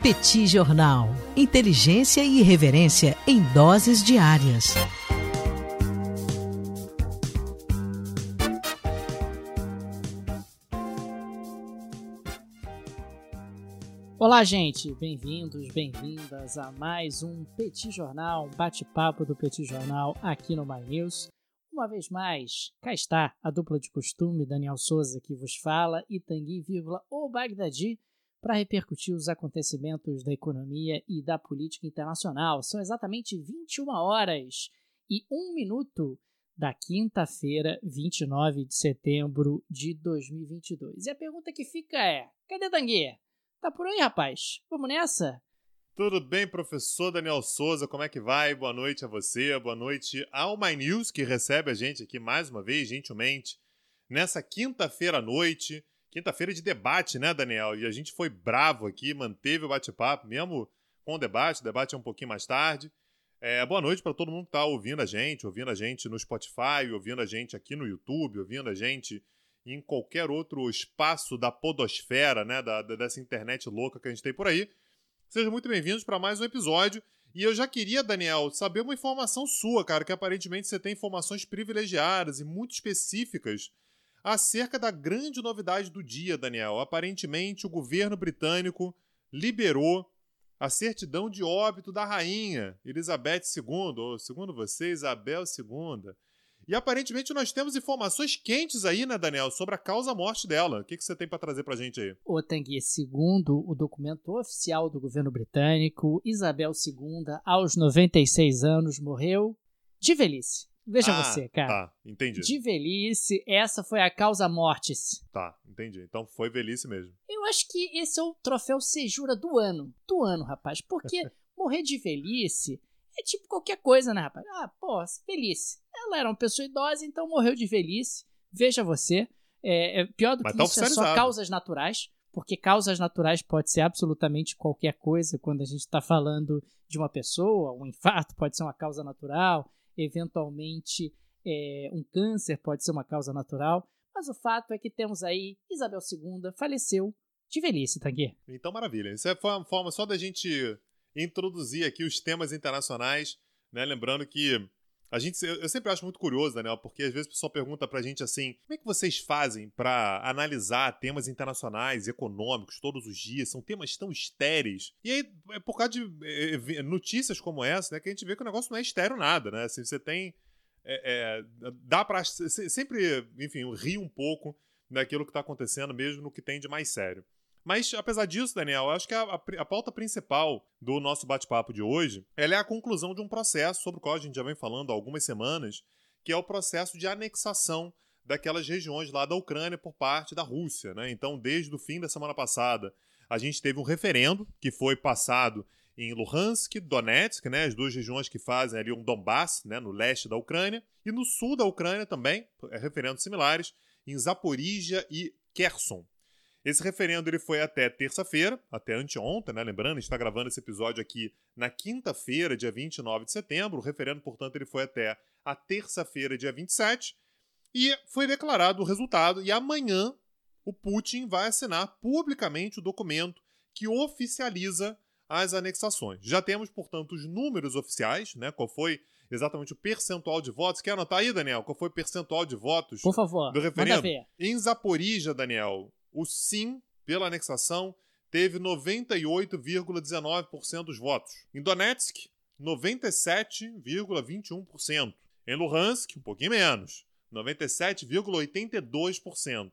Petit Jornal. Inteligência e irreverência em doses diárias. Olá, gente! Bem-vindos, bem-vindas a mais um Petit Jornal, um bate-papo do Petit Jornal aqui no My News. Uma vez mais, cá está a dupla de costume, Daniel Souza que vos fala e Tanguy, vírgula, o Bagdadi, para repercutir os acontecimentos da economia e da política internacional. São exatamente 21 horas e 1 minuto da quinta-feira, 29 de setembro de 2022. E a pergunta que fica é: cadê Tanguy? Tá por aí, rapaz? Vamos nessa? Tudo bem, professor Daniel Souza? Como é que vai? Boa noite a você, boa noite ao My News, que recebe a gente aqui mais uma vez, gentilmente, nessa quinta-feira à noite. Quinta-feira de debate, né, Daniel? E a gente foi bravo aqui, manteve o bate-papo, mesmo com o debate. O debate é um pouquinho mais tarde. É, boa noite para todo mundo que está ouvindo a gente, ouvindo a gente no Spotify, ouvindo a gente aqui no YouTube, ouvindo a gente em qualquer outro espaço da podosfera, né, da, dessa internet louca que a gente tem por aí. Sejam muito bem-vindos para mais um episódio. E eu já queria, Daniel, saber uma informação sua, cara, que aparentemente você tem informações privilegiadas e muito específicas acerca da grande novidade do dia, Daniel. Aparentemente, o governo britânico liberou a certidão de óbito da rainha Elizabeth II, ou segundo você, Isabel II. E aparentemente nós temos informações quentes aí, né, Daniel, sobre a causa-morte dela. O que, que você tem para trazer para a gente aí? O Tanguy, segundo o documento oficial do governo britânico, Isabel II, aos 96 anos, morreu de velhice. Veja ah, você, cara. Tá, entendi. De velhice, essa foi a causa mortis. Tá, entendi. Então foi velhice mesmo. Eu acho que esse é o troféu Sejura do ano. Do ano, rapaz. Porque morrer de velhice é tipo qualquer coisa, né, rapaz? Ah, pô, velhice. Ela era uma pessoa idosa, então morreu de velhice. Veja você. É, é pior do Mas que tá isso é só causas naturais. Porque causas naturais pode ser absolutamente qualquer coisa quando a gente está falando de uma pessoa. Um infarto pode ser uma causa natural. Eventualmente, é, um câncer pode ser uma causa natural. Mas o fato é que temos aí Isabel II faleceu de velhice, Tanguy. Então, maravilha. Isso é uma forma só da gente introduzir aqui os temas internacionais, né? Lembrando que a gente, eu sempre acho muito curioso, Daniel, porque às vezes o pessoal pergunta pra gente assim: como é que vocês fazem para analisar temas internacionais, econômicos, todos os dias? São temas tão estéreis. E aí, é por causa de é, é, notícias como essa, né, que a gente vê que o negócio não é estéreo nada, né? Assim, você tem. É, é, dá pra sempre, enfim, rir um pouco daquilo que tá acontecendo, mesmo no que tem de mais sério. Mas, apesar disso, Daniel, acho que a, a, a pauta principal do nosso bate-papo de hoje é a conclusão de um processo sobre o qual a gente já vem falando há algumas semanas, que é o processo de anexação daquelas regiões lá da Ucrânia por parte da Rússia. Né? Então, desde o fim da semana passada, a gente teve um referendo que foi passado em Luhansk, Donetsk, né, as duas regiões que fazem ali um Donbass, né, no leste da Ucrânia, e no sul da Ucrânia também, é, referendos similares, em Zaporizhia e Kherson. Esse referendo ele foi até terça-feira, até anteontem, né? Lembrando, a gente está gravando esse episódio aqui na quinta-feira, dia 29 de setembro. O referendo, portanto, ele foi até a terça-feira, dia 27. E foi declarado o resultado. E amanhã o Putin vai assinar publicamente o documento que oficializa as anexações. Já temos, portanto, os números oficiais, né? Qual foi exatamente o percentual de votos. Quer anotar aí, Daniel? Qual foi o percentual de votos Por favor, do referendo? Em Zaporizhia, Daniel, o sim pela anexação teve 98,19% dos votos. Em Donetsk, 97,21%. Em Luhansk, um pouquinho menos, 97,82%.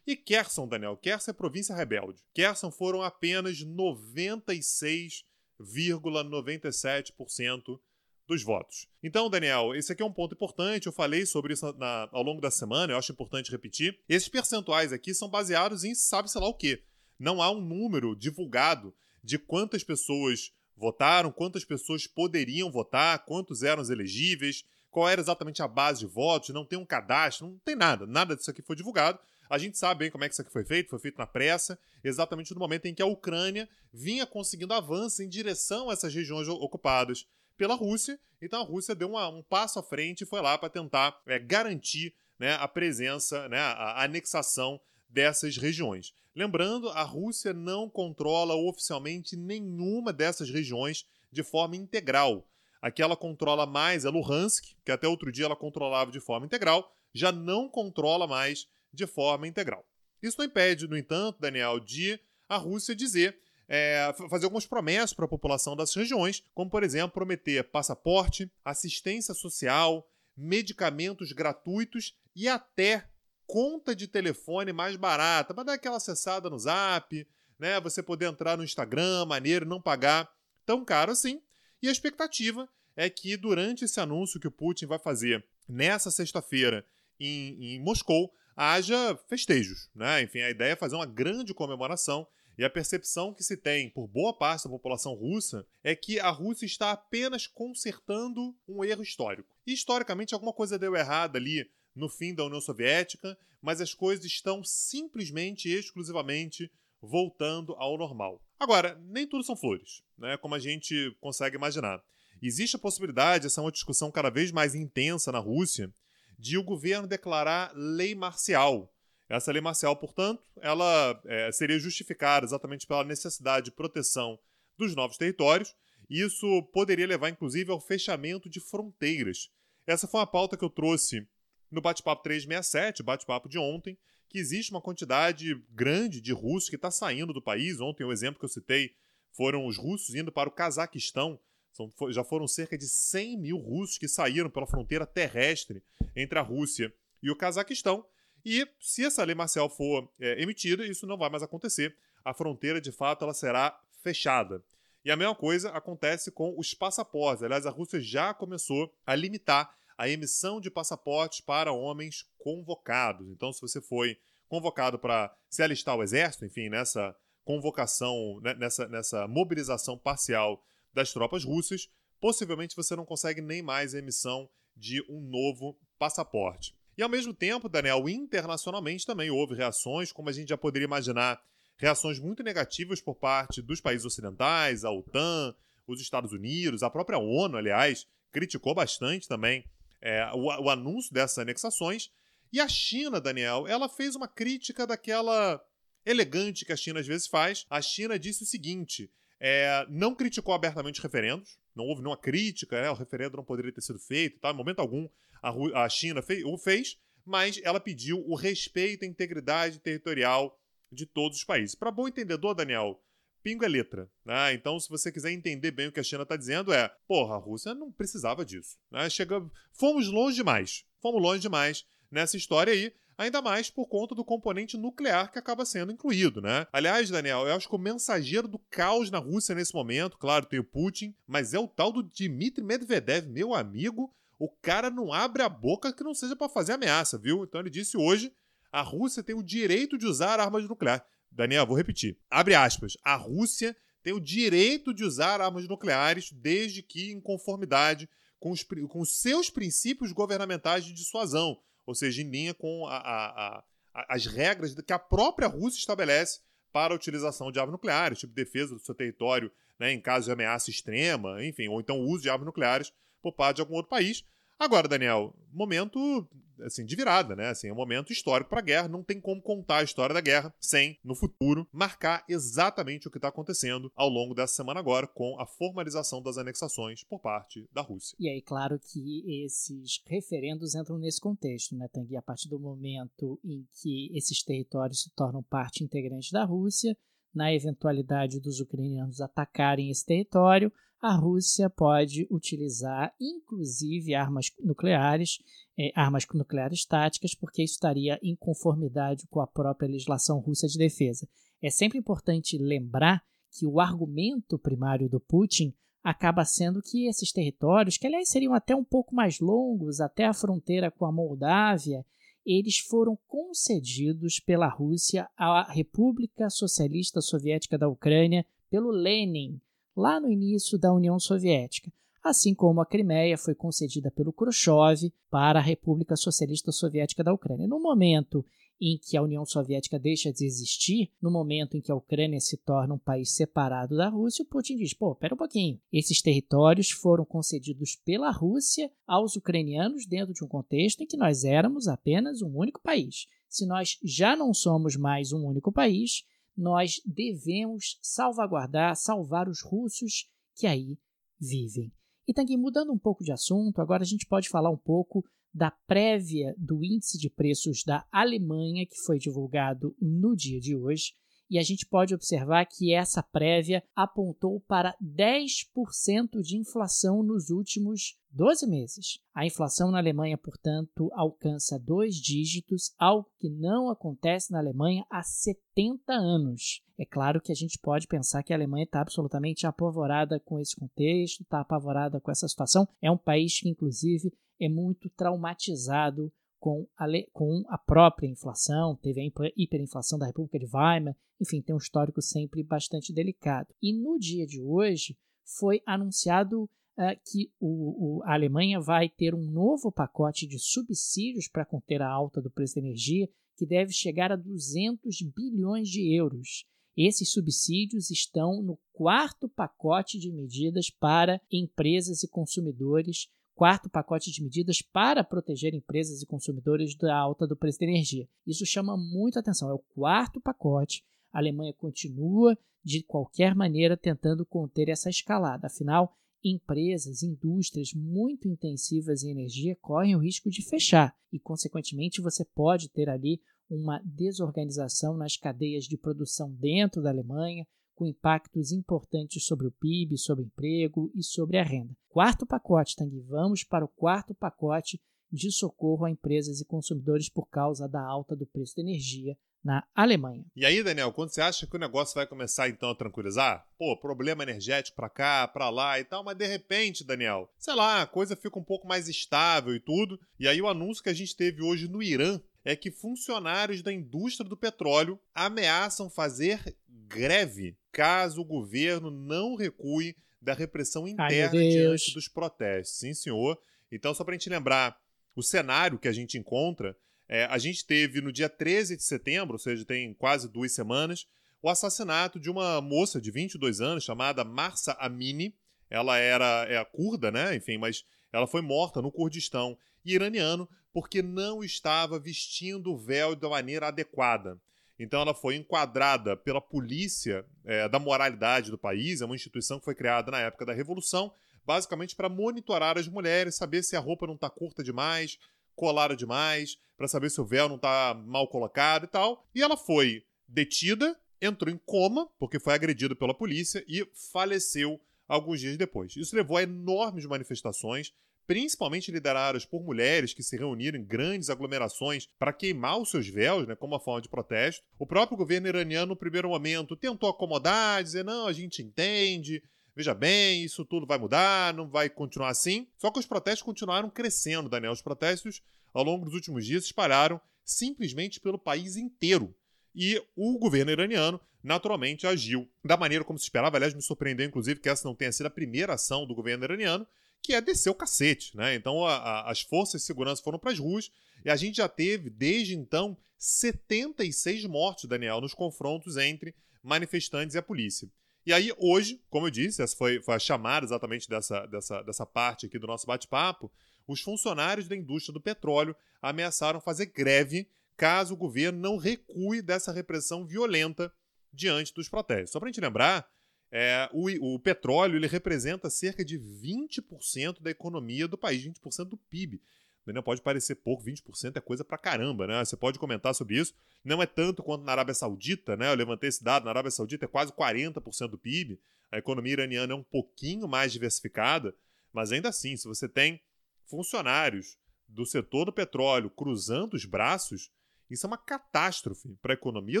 E Kherson, Daniel, Kherson é província rebelde. Kherson foram apenas 96,97% dos votos. Então, Daniel, esse aqui é um ponto importante. Eu falei sobre isso na, ao longo da semana, eu acho importante repetir. Esses percentuais aqui são baseados em sabe-se lá o quê. Não há um número divulgado de quantas pessoas votaram, quantas pessoas poderiam votar, quantos eram os elegíveis, qual era exatamente a base de votos, não tem um cadastro, não tem nada. Nada disso aqui foi divulgado. A gente sabe bem como é que isso aqui foi feito, foi feito na pressa, exatamente no momento em que a Ucrânia vinha conseguindo avanço em direção a essas regiões ocupadas pela Rússia. Então a Rússia deu uma, um passo à frente e foi lá para tentar é, garantir né, a presença, né, a anexação dessas regiões. Lembrando, a Rússia não controla oficialmente nenhuma dessas regiões de forma integral. Aqui ela controla mais é Luhansk, que até outro dia ela controlava de forma integral, já não controla mais de forma integral. Isso não impede, no entanto, Daniel, de a Rússia dizer, é, fazer algumas promessas para a população dessas regiões, como, por exemplo, prometer passaporte, assistência social, medicamentos gratuitos e até conta de telefone mais barata, para dar aquela acessada no zap, né? Você poder entrar no Instagram, maneiro, não pagar tão caro assim. E a expectativa é que durante esse anúncio que o Putin vai fazer nessa sexta-feira em, em Moscou, haja festejos. Né? Enfim, a ideia é fazer uma grande comemoração e a percepção que se tem por boa parte da população russa é que a Rússia está apenas consertando um erro histórico. E historicamente alguma coisa deu errado ali no fim da União Soviética, mas as coisas estão simplesmente e exclusivamente voltando ao normal. Agora, nem tudo são flores, né? Como a gente consegue imaginar. Existe a possibilidade, essa é uma discussão cada vez mais intensa na Rússia, de o governo declarar lei marcial. Essa lei marcial, portanto, ela é, seria justificada exatamente pela necessidade de proteção dos novos territórios. E isso poderia levar, inclusive, ao fechamento de fronteiras. Essa foi uma pauta que eu trouxe no bate-papo 367, bate-papo de ontem, que existe uma quantidade grande de russos que está saindo do país. Ontem, o exemplo que eu citei foram os russos indo para o Cazaquistão são, já foram cerca de 100 mil russos que saíram pela fronteira terrestre entre a Rússia e o Cazaquistão. E se essa lei marcial for é, emitida, isso não vai mais acontecer. A fronteira, de fato, ela será fechada. E a mesma coisa acontece com os passaportes. Aliás, a Rússia já começou a limitar a emissão de passaportes para homens convocados. Então, se você foi convocado para se alistar ao exército, enfim, nessa convocação, né, nessa, nessa mobilização parcial das tropas russas, possivelmente você não consegue nem mais a emissão de um novo passaporte. E ao mesmo tempo, Daniel, internacionalmente também houve reações, como a gente já poderia imaginar, reações muito negativas por parte dos países ocidentais, a OTAN, os Estados Unidos, a própria ONU, aliás, criticou bastante também é, o, o anúncio dessas anexações. E a China, Daniel, ela fez uma crítica daquela elegante que a China às vezes faz. A China disse o seguinte: é, não criticou abertamente referendos, não houve nenhuma crítica, né, o referendo não poderia ter sido feito, tá? em momento algum a, a China fez, o fez, mas ela pediu o respeito à integridade territorial de todos os países. Para bom entendedor, Daniel, pingo é letra. Né? Então, se você quiser entender bem o que a China está dizendo, é: porra, a Rússia não precisava disso. Né? Chega... Fomos longe demais. Fomos longe demais nessa história aí ainda mais por conta do componente nuclear que acaba sendo incluído, né? Aliás, Daniel, eu acho que o mensageiro do caos na Rússia nesse momento, claro, tem o Putin, mas é o tal do Dmitry Medvedev, meu amigo. O cara não abre a boca que não seja para fazer ameaça, viu? Então ele disse hoje: a Rússia tem o direito de usar armas nucleares. Daniel, vou repetir. Abre aspas. A Rússia tem o direito de usar armas nucleares desde que em conformidade com os, com os seus princípios governamentais de dissuasão, ou seja, em linha com a, a, a, as regras que a própria Rússia estabelece para a utilização de armas nucleares, tipo defesa do seu território né, em caso de ameaça extrema, enfim, ou então uso de armas nucleares por parte de algum outro país. Agora, Daniel, momento assim, de virada, né? Assim, é um momento histórico para a guerra, não tem como contar a história da guerra sem, no futuro, marcar exatamente o que está acontecendo ao longo dessa semana agora com a formalização das anexações por parte da Rússia. E aí, claro que esses referendos entram nesse contexto, né, Tanguy? A partir do momento em que esses territórios se tornam parte integrante da Rússia, na eventualidade dos ucranianos atacarem esse território, a Rússia pode utilizar, inclusive, armas nucleares, eh, armas nucleares táticas, porque isso estaria em conformidade com a própria legislação russa de defesa. É sempre importante lembrar que o argumento primário do Putin acaba sendo que esses territórios, que aliás seriam até um pouco mais longos, até a fronteira com a Moldávia, eles foram concedidos pela Rússia à República Socialista Soviética da Ucrânia pelo Lenin lá no início da União Soviética, assim como a Crimeia foi concedida pelo Khrushchev para a República Socialista Soviética da Ucrânia. No momento em que a União Soviética deixa de existir, no momento em que a Ucrânia se torna um país separado da Rússia, Putin diz: pô, pera um pouquinho. Esses territórios foram concedidos pela Rússia aos ucranianos dentro de um contexto em que nós éramos apenas um único país. se nós já não somos mais um único país, nós devemos salvaguardar, salvar os russos que aí vivem. E Tanguy, mudando um pouco de assunto, agora a gente pode falar um pouco da prévia do índice de preços da Alemanha, que foi divulgado no dia de hoje e a gente pode observar que essa prévia apontou para 10% de inflação nos últimos 12 meses. A inflação na Alemanha, portanto, alcança dois dígitos, algo que não acontece na Alemanha há 70 anos. É claro que a gente pode pensar que a Alemanha está absolutamente apavorada com esse contexto, está apavorada com essa situação. É um país que, inclusive, é muito traumatizado com a, com a própria inflação, teve a hiperinflação da República de Weimar, enfim, tem um histórico sempre bastante delicado. E no dia de hoje foi anunciado uh, que o, o, a Alemanha vai ter um novo pacote de subsídios para conter a alta do preço da energia, que deve chegar a 200 bilhões de euros. Esses subsídios estão no quarto pacote de medidas para empresas e consumidores quarto pacote de medidas para proteger empresas e consumidores da alta do preço da energia. Isso chama muito atenção. É o quarto pacote. A Alemanha continua, de qualquer maneira, tentando conter essa escalada. Afinal, empresas, indústrias muito intensivas em energia correm o risco de fechar e, consequentemente, você pode ter ali uma desorganização nas cadeias de produção dentro da Alemanha, com impactos importantes sobre o PIB, sobre o emprego e sobre a renda. Quarto pacote, Tanguy, vamos para o quarto pacote de socorro a empresas e consumidores por causa da alta do preço da energia na Alemanha. E aí, Daniel, quando você acha que o negócio vai começar então a tranquilizar? Pô, problema energético para cá, para lá e tal, mas de repente, Daniel, sei lá, a coisa fica um pouco mais estável e tudo. E aí o anúncio que a gente teve hoje no Irã é que funcionários da indústria do petróleo ameaçam fazer greve caso o governo não recue da repressão interna Ai, diante dos protestos. Sim, senhor. Então, só para a gente lembrar o cenário que a gente encontra, é, a gente teve no dia 13 de setembro, ou seja, tem quase duas semanas, o assassinato de uma moça de 22 anos chamada Marsa Amini. Ela era é, curda, né? Enfim, mas ela foi morta no Kurdistão iraniano porque não estava vestindo o véu da maneira adequada. Então ela foi enquadrada pela polícia é, da moralidade do país, é uma instituição que foi criada na época da Revolução, basicamente para monitorar as mulheres, saber se a roupa não está curta demais, colada demais, para saber se o véu não está mal colocado e tal. E ela foi detida, entrou em coma, porque foi agredida pela polícia e faleceu alguns dias depois. Isso levou a enormes manifestações principalmente lideradas por mulheres que se reuniram em grandes aglomerações para queimar os seus véus, né, como uma forma de protesto. O próprio governo iraniano, no primeiro momento, tentou acomodar, dizer: não, a gente entende, veja bem, isso tudo vai mudar, não vai continuar assim. Só que os protestos continuaram crescendo, Daniel. Os protestos, ao longo dos últimos dias, se espalharam simplesmente pelo país inteiro. E o governo iraniano, naturalmente, agiu da maneira como se esperava. Aliás, me surpreendeu, inclusive, que essa não tenha sido a primeira ação do governo iraniano, que é descer o cacete, né? Então a, a, as forças de segurança foram para as ruas e a gente já teve, desde então, 76 mortes, Daniel, nos confrontos entre manifestantes e a polícia. E aí, hoje, como eu disse, essa foi, foi a chamada exatamente dessa, dessa, dessa parte aqui do nosso bate-papo, os funcionários da indústria do petróleo ameaçaram fazer greve caso o governo não recue dessa repressão violenta diante dos protestos. Só para a gente lembrar, é, o, o, petróleo ele representa cerca de 20% da economia do país, 20% do PIB. Não pode parecer pouco, 20% é coisa pra caramba, né? Você pode comentar sobre isso. Não é tanto quanto na Arábia Saudita, né? Eu levantei esse dado, na Arábia Saudita é quase 40% do PIB. A economia iraniana é um pouquinho mais diversificada, mas ainda assim, se você tem funcionários do setor do petróleo cruzando os braços, isso é uma catástrofe para a economia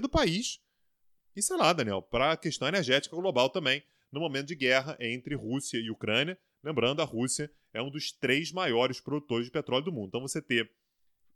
do país e sei lá, Daniel, para a questão energética global também, no momento de guerra entre Rússia e Ucrânia. Lembrando, a Rússia é um dos três maiores produtores de petróleo do mundo. Então você ter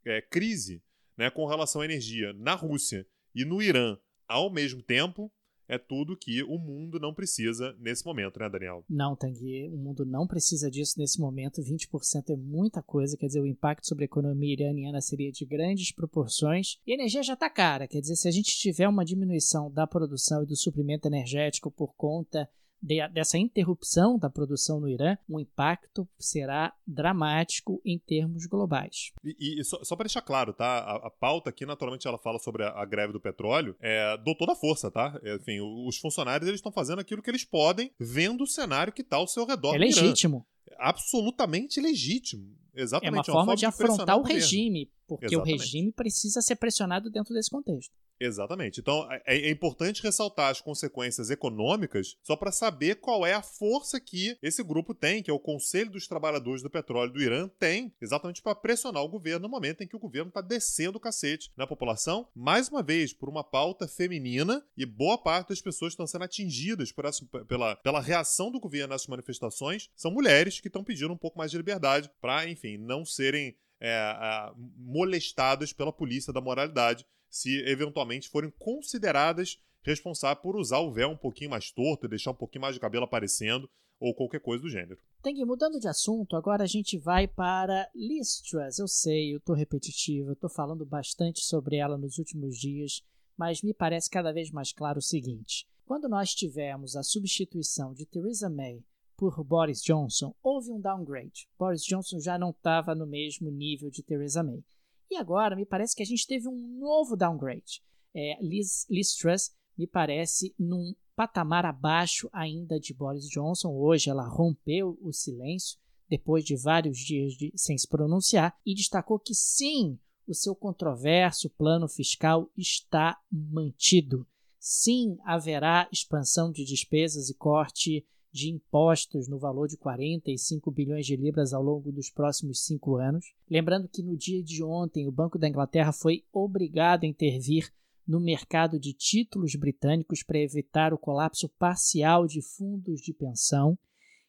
é, crise né, com relação à energia na Rússia e no Irã ao mesmo tempo é tudo que o mundo não precisa nesse momento, né, Daniel? Não, Tanguy, o mundo não precisa disso nesse momento. 20% é muita coisa, quer dizer, o impacto sobre a economia iraniana seria de grandes proporções. E a energia já está cara, quer dizer, se a gente tiver uma diminuição da produção e do suprimento energético por conta de, dessa interrupção da produção no Irã, o impacto será dramático em termos globais. E, e só, só para deixar claro, tá? A, a, pauta aqui, naturalmente, ela fala sobre a, a greve do petróleo, é, dou toda a força, tá? É, enfim, os funcionários eles estão fazendo aquilo que eles podem, vendo o cenário que está ao seu redor. É legítimo. Absolutamente legítimo. Exatamente. É uma, forma, forma de, de afrontar o regime, porque Exatamente. o regime precisa ser pressionado dentro desse contexto. Exatamente. Então é, é, importante ressaltar as consequências econômicas só para saber qual é a força que esse grupo tem, que é o Conselho dos Trabalhadores do Petróleo do Irã, tem, exatamente para pressionar o governo no momento em que o governo está descendo o cacete na população, mais uma vez, por uma pauta feminina, e boa parte das pessoas que estão sendo atingidas por essa, pela, pela reação do governo nessas manifestações são mulheres que estão pedindo um pouco mais de liberdade para, enfim, não serem é, molestadas pela polícia da moralidade se eventualmente forem consideradas responsáveis por usar o véu um pouquinho mais torto e deixar um pouquinho mais de cabelo aparecendo ou qualquer coisa do gênero. Tem mudando de assunto, agora a gente vai para Liz Truss. Eu sei, eu tô repetitivo, eu tô falando bastante sobre ela nos últimos dias, mas me parece cada vez mais claro o seguinte: quando nós tivemos a substituição de Theresa May por Boris Johnson, houve um downgrade. Boris Johnson já não estava no mesmo nível de Theresa May. E agora me parece que a gente teve um novo downgrade. É, Liz, Liz Truss me parece num patamar abaixo ainda de Boris Johnson. Hoje ela rompeu o silêncio depois de vários dias de, sem se pronunciar e destacou que sim, o seu controverso plano fiscal está mantido. Sim, haverá expansão de despesas e corte de impostos no valor de 45 bilhões de libras ao longo dos próximos cinco anos. Lembrando que no dia de ontem o Banco da Inglaterra foi obrigado a intervir no mercado de títulos britânicos para evitar o colapso parcial de fundos de pensão.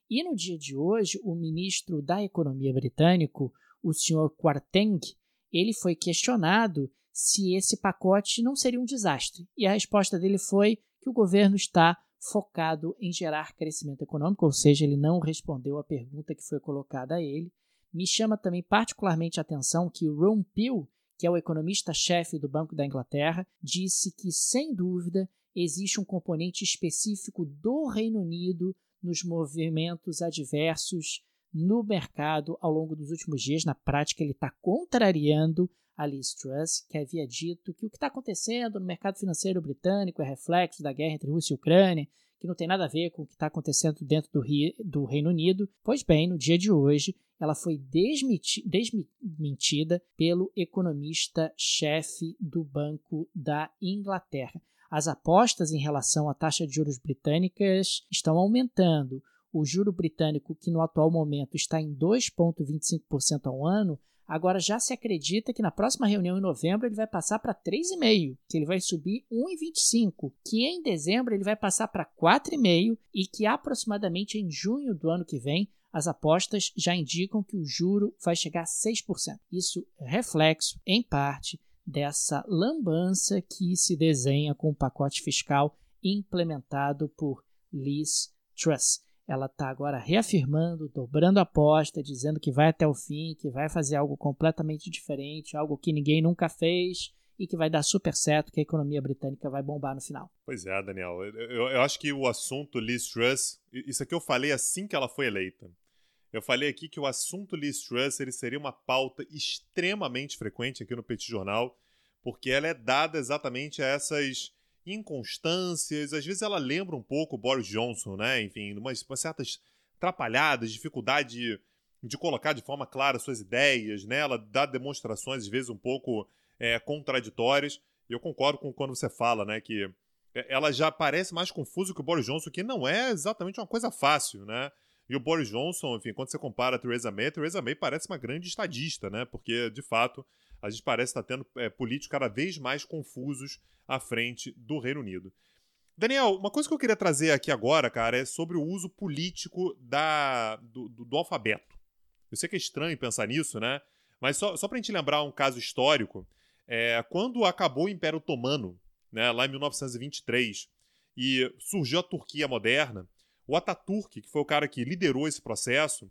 E no dia de hoje, o ministro da Economia britânico, o Sr. Kwarteng, ele foi questionado se esse pacote não seria um desastre. E a resposta dele foi que o governo está focado em gerar crescimento econômico, ou seja, ele não respondeu a pergunta que foi colocada a ele. Me chama também particularmente a atenção que o Ron Peel, que é o economista-chefe do Banco da Inglaterra, disse que, sem dúvida, existe um componente específico do Reino Unido nos movimentos adversos no mercado ao longo dos últimos dias. Na prática, ele está contrariando a Liz Truss, que havia dito que o que está acontecendo no mercado financeiro britânico é reflexo da guerra entre Rússia e Ucrânia, que não tem nada a ver com o que está acontecendo dentro do, do, Reino Unido. Pois bem, no dia de hoje, ela foi desmentida pelo economista-chefe do Banco da Inglaterra. As apostas em relação à taxa de juros britânicas estão aumentando. O juro britânico, que no atual momento está em 2,25% ao ano, Agora já se acredita que na próxima reunião em novembro ele vai passar para 3,5, que ele vai subir 1,25, que em dezembro ele vai passar para 4,5 e que aproximadamente em junho do ano que vem as apostas já indicam que o juro vai chegar a 6%. Isso é reflexo, em parte, dessa lambança que se desenha com o pacote fiscal implementado por Liz Truss ela está agora reafirmando, dobrando a aposta, dizendo que vai até o fim, que vai fazer algo completamente diferente, algo que ninguém nunca fez e que vai dar super certo, que a economia britânica vai bombar no final. Pois é, Daniel. Eu, eu acho que o assunto Liz Truss, isso aqui eu falei assim que ela foi eleita. Eu falei aqui que o assunto Liz Truss ele seria uma pauta extremamente frequente aqui no Petit Jornal, porque ela é dada exatamente a essas inconstâncias, às vezes ela lembra um pouco o Boris Johnson, né? Enfim, umas, umas certas atrapalhadas, dificuldade de, de, colocar de forma clara suas ideias, né? Ela dá demonstrações, às vezes, um pouco é, contraditórias. Eu concordo com quando você fala, né, que ela já parece mais confusa que o Boris Johnson, que não é exatamente uma coisa fácil, né? E o Boris Johnson, enfim, quando você compara a Theresa May, a Theresa May parece uma grande estadista, né? Porque, de fato, a gente parece estar tendo é, políticos cada vez mais confusos à frente do Reino Unido. Daniel, uma coisa que eu queria trazer aqui agora, cara, é sobre o uso político da, do, do, do alfabeto. Eu sei que é estranho pensar nisso, né? Mas só, só para a gente lembrar um caso histórico, é, quando acabou o Império Otomano, né, lá em 1923, e surgiu a Turquia moderna, o Ataturk, que foi o cara que liderou esse processo,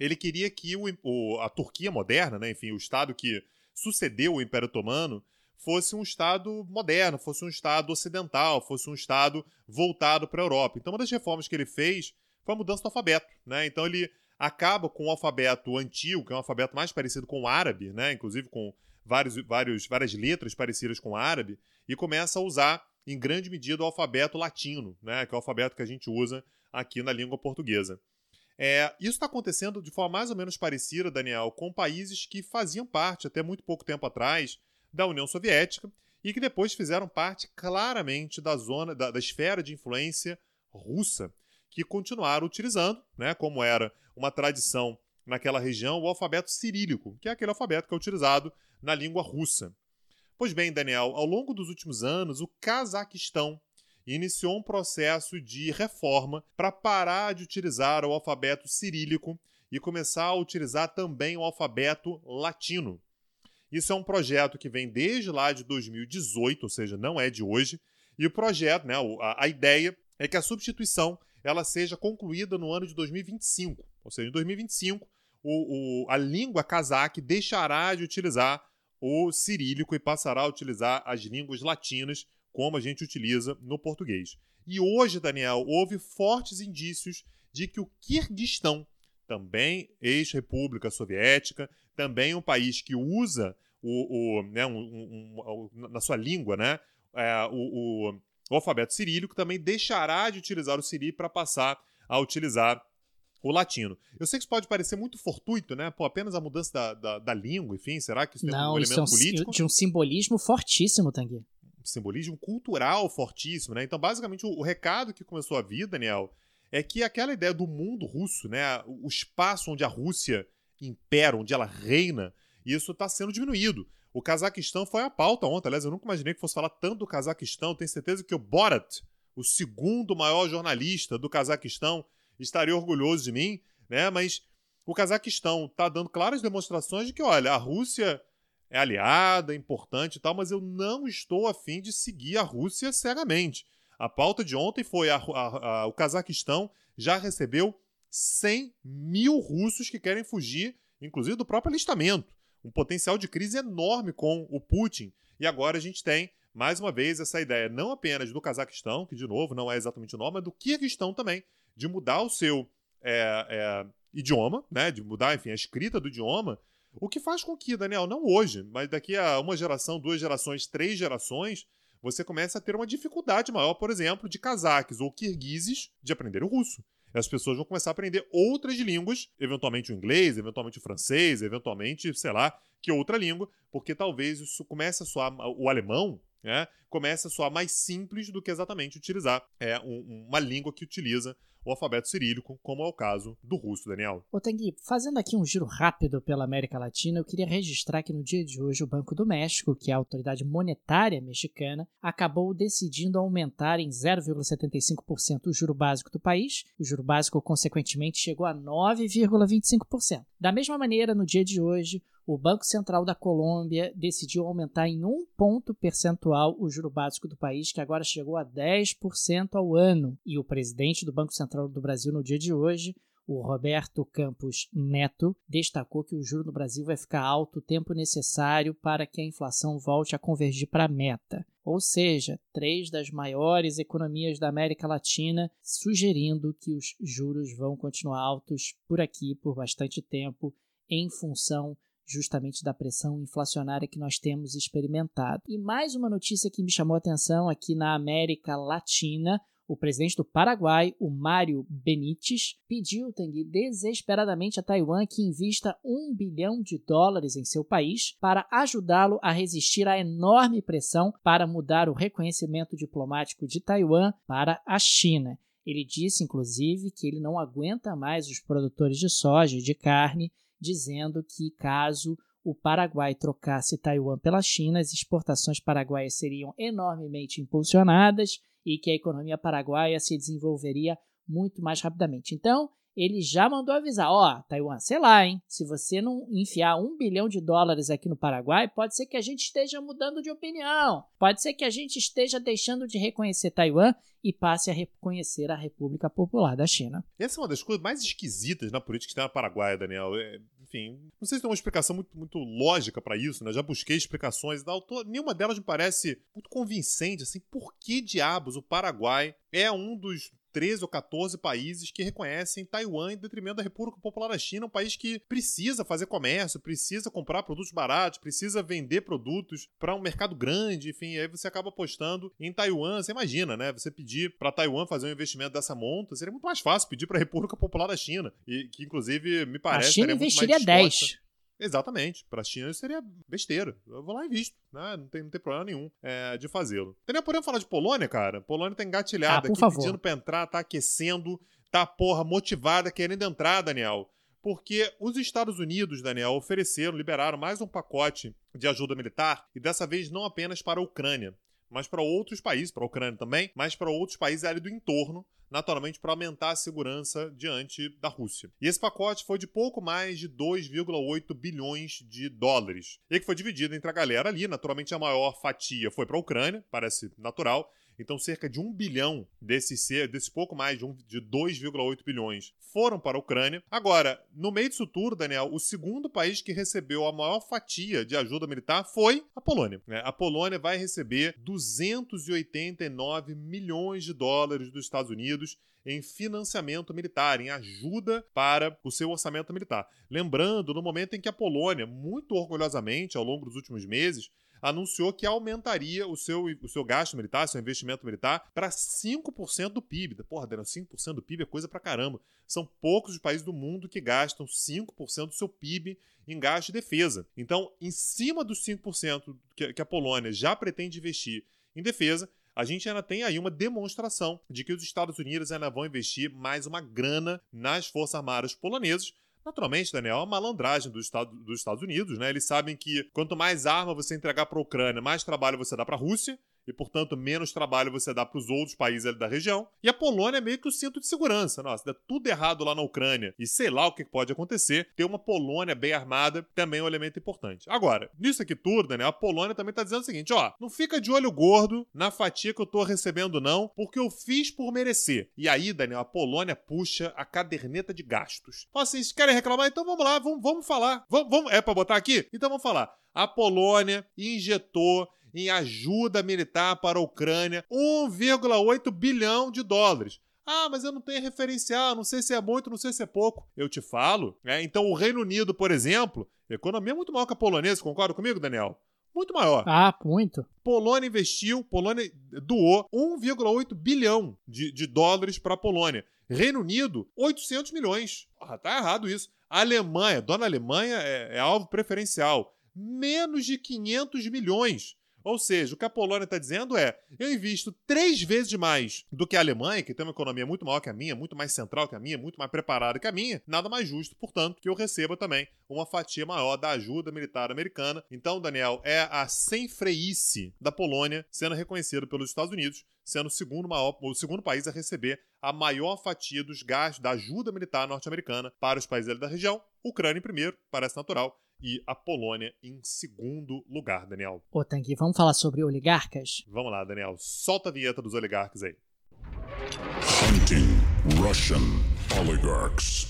ele queria que o, o, a Turquia moderna, né, enfim, o Estado que sucedeu o Império Otomano, fosse um Estado moderno, fosse um Estado ocidental, fosse um Estado voltado para a Europa. Então, uma das reformas que ele fez foi a mudança do alfabeto. Né? Então, ele acaba com o alfabeto antigo, que é um alfabeto mais parecido com o árabe, né? inclusive com vários, vários, várias letras parecidas com o árabe, e começa a usar, em grande medida, o alfabeto latino, né? que é o alfabeto que a gente usa aqui na língua portuguesa. É, isso está acontecendo de forma mais ou menos parecida, Daniel, com países que faziam parte, até muito pouco tempo atrás, da União Soviética e que depois fizeram parte claramente da zona, da, da esfera de influência russa, que continuaram utilizando, né, como era uma tradição naquela região, o alfabeto cirílico, que é aquele alfabeto que é utilizado na língua russa. Pois bem, Daniel, ao longo dos últimos anos, o Cazaquistão iniciou um processo de reforma para parar de utilizar o alfabeto cirílico e começar a utilizar também o alfabeto latino. Isso é um projeto que vem desde lá de 2018, ou seja, não é de hoje, e o projeto, né, a, a ideia é que a substituição ela seja concluída no ano de 2025. Ou seja, em 2025, o, o, a língua cazaque deixará de utilizar o cirílico e passará a utilizar as línguas latinas, como a gente utiliza no português. E hoje, Daniel, houve fortes indícios de que o Quirguistão, também ex-república soviética, também um país que usa o, o né, um, um, um, na sua língua né, é, o, o alfabeto cirílico, também deixará de utilizar o cirílico para passar a utilizar o latino. Eu sei que isso pode parecer muito fortuito, né? Pô, apenas a mudança da, da, da língua, enfim, será que isso tem Não, um elemento isso é um, político? de um simbolismo fortíssimo, Tanguy. Simbolismo cultural fortíssimo, né? Então, basicamente, o, o, recado que começou a vir, Daniel, é que aquela ideia do mundo russo, né? O espaço onde a Rússia impera, onde ela reina, isso está sendo diminuído. O Cazaquistão foi a pauta ontem. Aliás, eu nunca imaginei que fosse falar tanto do Cazaquistão. Tenho certeza que o Borat, o segundo maior jornalista do Cazaquistão, estaria orgulhoso de mim, né? Mas o Cazaquistão está dando claras demonstrações de que, olha, a Rússia é aliada, é importante e tal, mas eu não estou afim de seguir a Rússia cegamente. A pauta de ontem foi a, a, a, o Cazaquistão já recebeu 100 mil russos que querem fugir, inclusive do próprio alistamento um potencial de crise enorme com o Putin. E agora a gente tem, mais uma vez, essa ideia não apenas do Cazaquistão, que de novo não é exatamente o nome, mas do Kirguistão também, de mudar o seu é, é, idioma, né? de mudar, enfim, a escrita do idioma. O que faz com que, Daniel, não hoje, mas daqui a uma geração, duas gerações, três gerações, você comece a ter uma dificuldade maior, por exemplo, de cazaques ou kirguizes de aprender o russo. As pessoas vão começar a aprender outras línguas, eventualmente o inglês, eventualmente o francês, eventualmente, sei lá, que outra língua, porque talvez isso comece a soar, o alemão, né, comece a soar mais simples do que exatamente utilizar é, um, uma língua que utiliza o alfabeto cirílico, como é o caso do russo, Daniel. Ô Tanguy, fazendo aqui um giro rápido pela América Latina, eu queria registrar que no dia de hoje o Banco do México, que é a autoridade monetária mexicana, acabou decidindo aumentar em 0,75% o juro básico do país. O juro básico, consequentemente, chegou a 9,25%. Da mesma maneira, no dia de hoje, o Banco Central da Colômbia decidiu aumentar em um ponto percentual o juro básico do país, que agora chegou a 10% ao ano. E o presidente do Banco Central do Brasil, no dia de hoje, o Roberto Campos Neto, destacou que o juro no Brasil vai ficar alto o tempo necessário para que a inflação volte a convergir para a meta. Ou seja, três das maiores economias da América Latina sugerindo que os juros vão continuar altos por aqui por bastante tempo, em função justamente da pressão inflacionária que nós temos experimentado. E mais uma notícia que me chamou a atenção aqui na América Latina. O presidente do Paraguai, o Mário Benítez, pediu Tanguy, desesperadamente a Taiwan que invista um bilhão de dólares em seu país para ajudá-lo a resistir à enorme pressão para mudar o reconhecimento diplomático de Taiwan para a China. Ele disse, inclusive, que ele não aguenta mais os produtores de soja e de carne dizendo que caso o Paraguai trocasse Taiwan pela China, as exportações paraguaias seriam enormemente impulsionadas e que a economia paraguaia se desenvolveria muito mais rapidamente. Então, ele já mandou avisar: ó, oh, Taiwan, sei lá, hein? Se você não enfiar um bilhão de dólares aqui no Paraguai, pode ser que a gente esteja mudando de opinião. Pode ser que a gente esteja deixando de reconhecer Taiwan e passe a reconhecer a República Popular da China. Essa é uma das coisas mais esquisitas na política que tem na Paraguai, Daniel. É, enfim, não sei se tem uma explicação muito, muito lógica para isso, né? Já busquei explicações e tal. Nenhuma delas me parece muito convincente, assim. Por que diabos o Paraguai é um dos 13 ou 14 países que reconhecem Taiwan em detrimento da República Popular da China, um país que precisa fazer comércio, precisa comprar produtos baratos, precisa vender produtos para um mercado grande, enfim, aí você acaba apostando em Taiwan. Você imagina, né? Você pedir para Taiwan fazer um investimento dessa monta, seria muito mais fácil pedir para a República Popular da China, e que inclusive me parece a China investiria 10 Exatamente. Para a China seria besteira. Eu vou lá e visto. Né? Não, tem, não tem problema nenhum é, de fazê-lo. Entendeu? Podemos falar de Polônia, cara? Polônia tá engatilhada ah, aqui, favor. pedindo pra entrar, tá aquecendo, tá, porra, motivada, querendo entrar, Daniel. Porque os Estados Unidos, Daniel, ofereceram, liberaram mais um pacote de ajuda militar, e dessa vez não apenas para a Ucrânia, mas para outros países, para a Ucrânia também, mas para outros países ali do entorno, naturalmente para aumentar a segurança diante da Rússia. E esse pacote foi de pouco mais de 2,8 bilhões de dólares. E que foi dividido entre a galera ali, naturalmente a maior fatia foi para a Ucrânia, parece natural, então, cerca de um bilhão desses, desse pouco mais de, um, de 2,8 bilhões foram para a Ucrânia. Agora, no meio disso tudo, Daniel, o segundo país que recebeu a maior fatia de ajuda militar foi a Polônia. Né? A Polônia vai receber 289 milhões de dólares dos Estados Unidos em financiamento militar, em ajuda para o seu orçamento militar. Lembrando, no momento em que a Polônia, muito orgulhosamente, ao longo dos últimos meses, anunciou que aumentaria o seu, o seu gasto militar, seu investimento militar, para 5% do PIB. Porra, Daniel, 5% do PIB é coisa pra caramba. São poucos os países do mundo que gastam 5% do seu PIB em gasto de defesa. Então, em cima dos 5% que a Polônia já pretende investir em defesa, a gente ainda tem aí uma demonstração de que os Estados Unidos ainda vão investir mais uma grana nas Forças Armadas polonesas, Naturalmente, Daniel, é uma malandragem dos, Estado, dos Estados Unidos, né? Eles sabem que quanto mais arma você entregar para a Ucrânia, mais trabalho você dá para a Rússia e, portanto, menos trabalho você dá para os outros países da região. E a Polônia é meio que o cinto de segurança. Nossa, der tudo errado lá na Ucrânia e sei lá o que pode acontecer, ter uma Polônia bem armada também é um elemento importante. Agora, nisso aqui tudo, Daniel, a Polônia também está dizendo o seguinte: ó, não fica de olho gordo na fatia que eu estou recebendo, não, porque eu fiz por merecer. E aí, Daniel, a Polônia puxa a caderneta de gastos. Fala assim, vocês querem reclamar? Então vamos lá, vamos, vamos falar. Vamos, vamos... É para botar aqui? Então vamos falar. A Polônia injetou em ajuda militar para a Ucrânia 1,8 bilhão de dólares. Ah, mas eu não tenho referencial, não sei se é muito, não sei se é pouco. Eu te falo. Né? Então, o Reino Unido, por exemplo, economia é muito maior que a polonesa, concorda comigo, Daniel? Muito maior. Ah, muito. Polônia investiu, Polônia doou 1,8 bilhão de, de dólares para a Polônia. Reino Unido, 800 milhões. Ah, tá errado isso. A Alemanha, dona Alemanha é, é alvo preferencial. Menos de 500 milhões. Ou seja, o que a Polônia está dizendo é: eu invisto três vezes mais do que a Alemanha, que tem uma economia muito maior que a minha, muito mais central que a minha, muito mais preparada que a minha, nada mais justo, portanto, que eu receba também uma fatia maior da ajuda militar americana. Então, Daniel, é a sem freice da Polônia sendo reconhecida pelos Estados Unidos, sendo o segundo, maior, o segundo país a receber a maior fatia dos gastos da ajuda militar norte-americana para os países da região. Ucrânia em primeiro, parece natural, e a Polônia em segundo lugar, Daniel. Ô, Tanguy, vamos falar sobre oligarcas? Vamos lá, Daniel. Solta a vinheta dos oligarcas aí. Hunting Russian Oligarchs.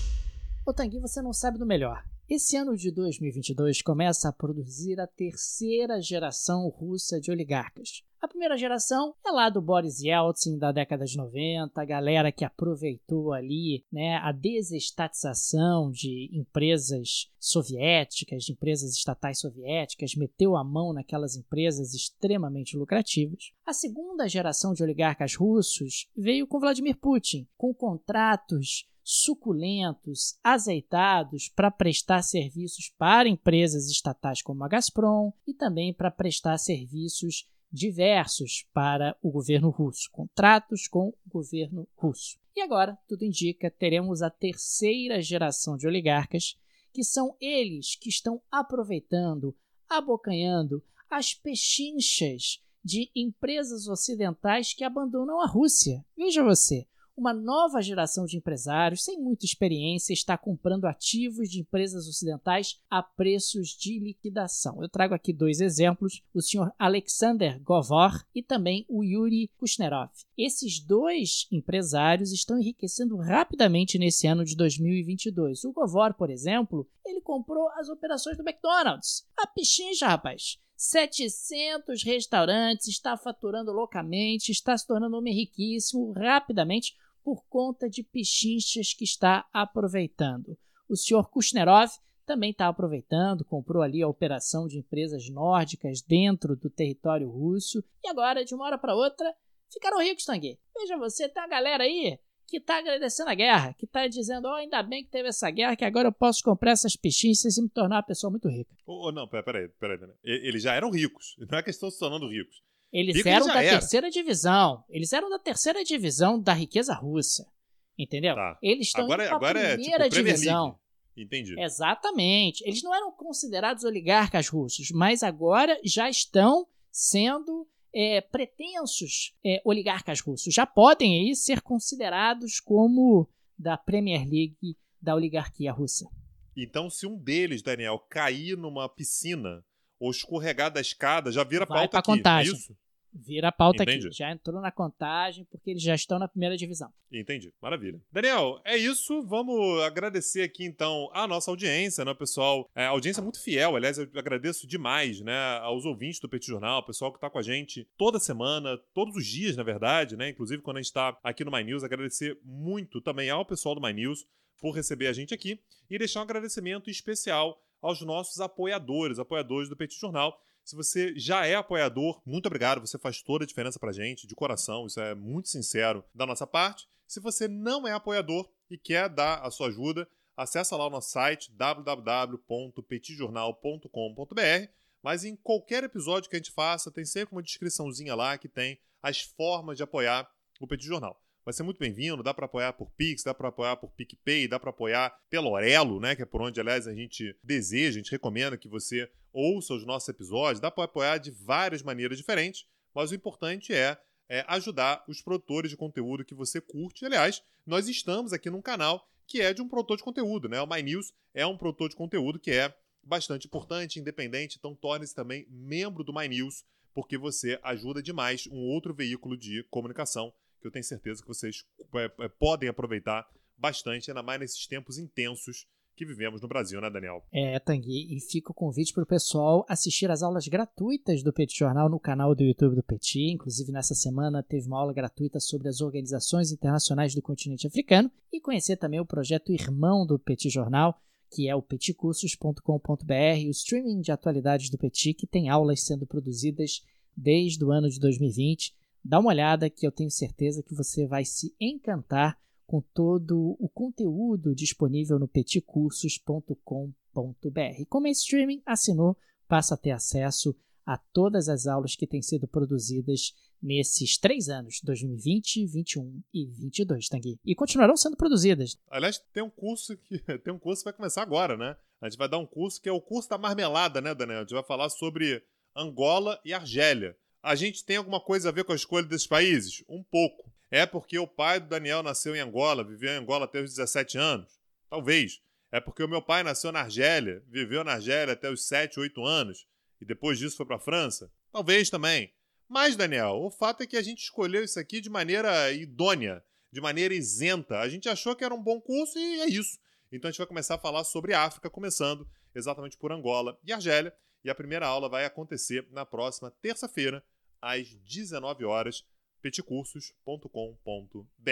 Ô, Tanguy, você não sabe do melhor. Esse ano de 2022 começa a produzir a terceira geração russa de oligarcas. A primeira geração é lá do Boris Yeltsin da década de 90, a galera que aproveitou ali né, a desestatização de empresas soviéticas, de empresas estatais soviéticas, meteu a mão naquelas empresas extremamente lucrativas. A segunda geração de oligarcas russos veio com Vladimir Putin, com contratos suculentos, azeitados para prestar serviços para empresas estatais como a Gazprom e também para prestar serviços diversos para o governo russo, contratos com o governo russo. E agora, tudo indica, teremos a terceira geração de oligarcas, que são eles que estão aproveitando, abocanhando as pechinchas de empresas ocidentais que abandonam a Rússia. Veja você, uma nova geração de empresários sem muita experiência está comprando ativos de empresas ocidentais a preços de liquidação. Eu trago aqui dois exemplos: o senhor Alexander Govor e também o Yuri Kushnerov. Esses dois empresários estão enriquecendo rapidamente nesse ano de 2022. O Govor, por exemplo, ele comprou as operações do McDonald's. A pichincha, rapaz. 700 restaurantes, está faturando loucamente, está se tornando homem riquíssimo rapidamente por conta de pichinchas que está aproveitando. O senhor Kushnerov também está aproveitando, comprou ali a operação de empresas nórdicas dentro do território russo e agora, de uma hora para outra, ficaram ricos, Tanguy. Veja você, tem uma galera aí que está agradecendo a guerra, que está dizendo, oh, ainda bem que teve essa guerra, que agora eu posso comprar essas pichinchas e me tornar uma pessoa muito rica. Oh, não, peraí, peraí, peraí. Eles já eram ricos, não é que estão se tornando ricos. Eles Rico eram da era. terceira divisão. Eles eram da terceira divisão da riqueza russa. Entendeu? Tá. Eles estão agora, indo agora é, primeira é, tipo, divisão. Entendi. Exatamente. Eles não eram considerados oligarcas russos, mas agora já estão sendo é, pretensos é, oligarcas russos. Já podem aí ser considerados como da Premier League da oligarquia russa. Então, se um deles, Daniel, cair numa piscina ou escorregar da escada, já vira Vai pauta aqui, é contagem. isso? Vira a pauta Entendi. aqui. Já entrou na contagem porque eles já estão na primeira divisão. Entendi. Maravilha. Daniel, é isso. Vamos agradecer aqui então a nossa audiência, né, pessoal? É, audiência muito fiel. Aliás, eu agradeço demais, né, aos ouvintes do Petit Jornal, o pessoal que está com a gente toda semana, todos os dias, na verdade, né? Inclusive quando a gente está aqui no My News. Agradecer muito também ao pessoal do My News por receber a gente aqui e deixar um agradecimento especial aos nossos apoiadores, apoiadores do Petit Jornal se você já é apoiador, muito obrigado, você faz toda a diferença pra gente, de coração, isso é muito sincero da nossa parte. Se você não é apoiador e quer dar a sua ajuda, acessa lá o nosso site www.petijornal.com.br, mas em qualquer episódio que a gente faça, tem sempre uma descriçãozinha lá que tem as formas de apoiar o Petit Jornal vai ser muito bem-vindo. Dá para apoiar por Pix, dá para apoiar por PicPay, dá para apoiar pelo Orelo, né? Que é por onde, aliás, a gente deseja, a gente recomenda que você ouça os nossos episódios. Dá para apoiar de várias maneiras diferentes, mas o importante é, é ajudar os produtores de conteúdo que você curte. Aliás, nós estamos aqui num canal que é de um produtor de conteúdo, né? O My News é um produtor de conteúdo que é bastante importante, independente, então torne-se também membro do My News, porque você ajuda demais um outro veículo de comunicação que eu tenho certeza que vocês é, é, podem aproveitar bastante, ainda mais nesses tempos intensos que vivemos no Brasil, né, Daniel? É, Tanguy, e fica o convite para o pessoal assistir as aulas gratuitas do Petit Jornal no canal do YouTube do Petit. Inclusive, nessa semana teve uma aula gratuita sobre as organizações internacionais do continente africano e conhecer também o projeto irmão do Petit Jornal, que é o petcursos.com.br, o streaming de atualidades do Petit, que tem aulas sendo produzidas desde o ano de 2020 Dá uma olhada que eu tenho certeza que você vai se encantar com todo o conteúdo disponível no petcursos.com.br. Como é streaming, assinou, passa a ter acesso a todas as aulas que têm sido produzidas nesses três anos, 2020, 2021 e 2022, Tanguy. E continuarão sendo produzidas. Aliás, tem um curso que tem um curso que vai começar agora, né? A gente vai dar um curso que é o curso da marmelada, né, Daniel? A gente vai falar sobre Angola e Argélia. A gente tem alguma coisa a ver com a escolha desses países? Um pouco. É porque o pai do Daniel nasceu em Angola, viveu em Angola até os 17 anos? Talvez. É porque o meu pai nasceu na Argélia, viveu na Argélia até os 7, 8 anos e depois disso foi para a França? Talvez também. Mas, Daniel, o fato é que a gente escolheu isso aqui de maneira idônea, de maneira isenta. A gente achou que era um bom curso e é isso. Então a gente vai começar a falar sobre África, começando exatamente por Angola e Argélia. E a primeira aula vai acontecer na próxima terça-feira, às 19 horas, peticursos.com.br.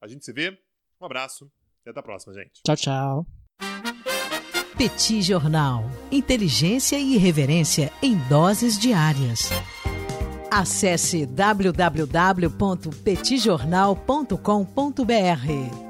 A gente se vê, um abraço e até a próxima, gente. Tchau, tchau. Petit Jornal. Inteligência e irreverência em doses diárias. Acesse www.petijornal.com.br.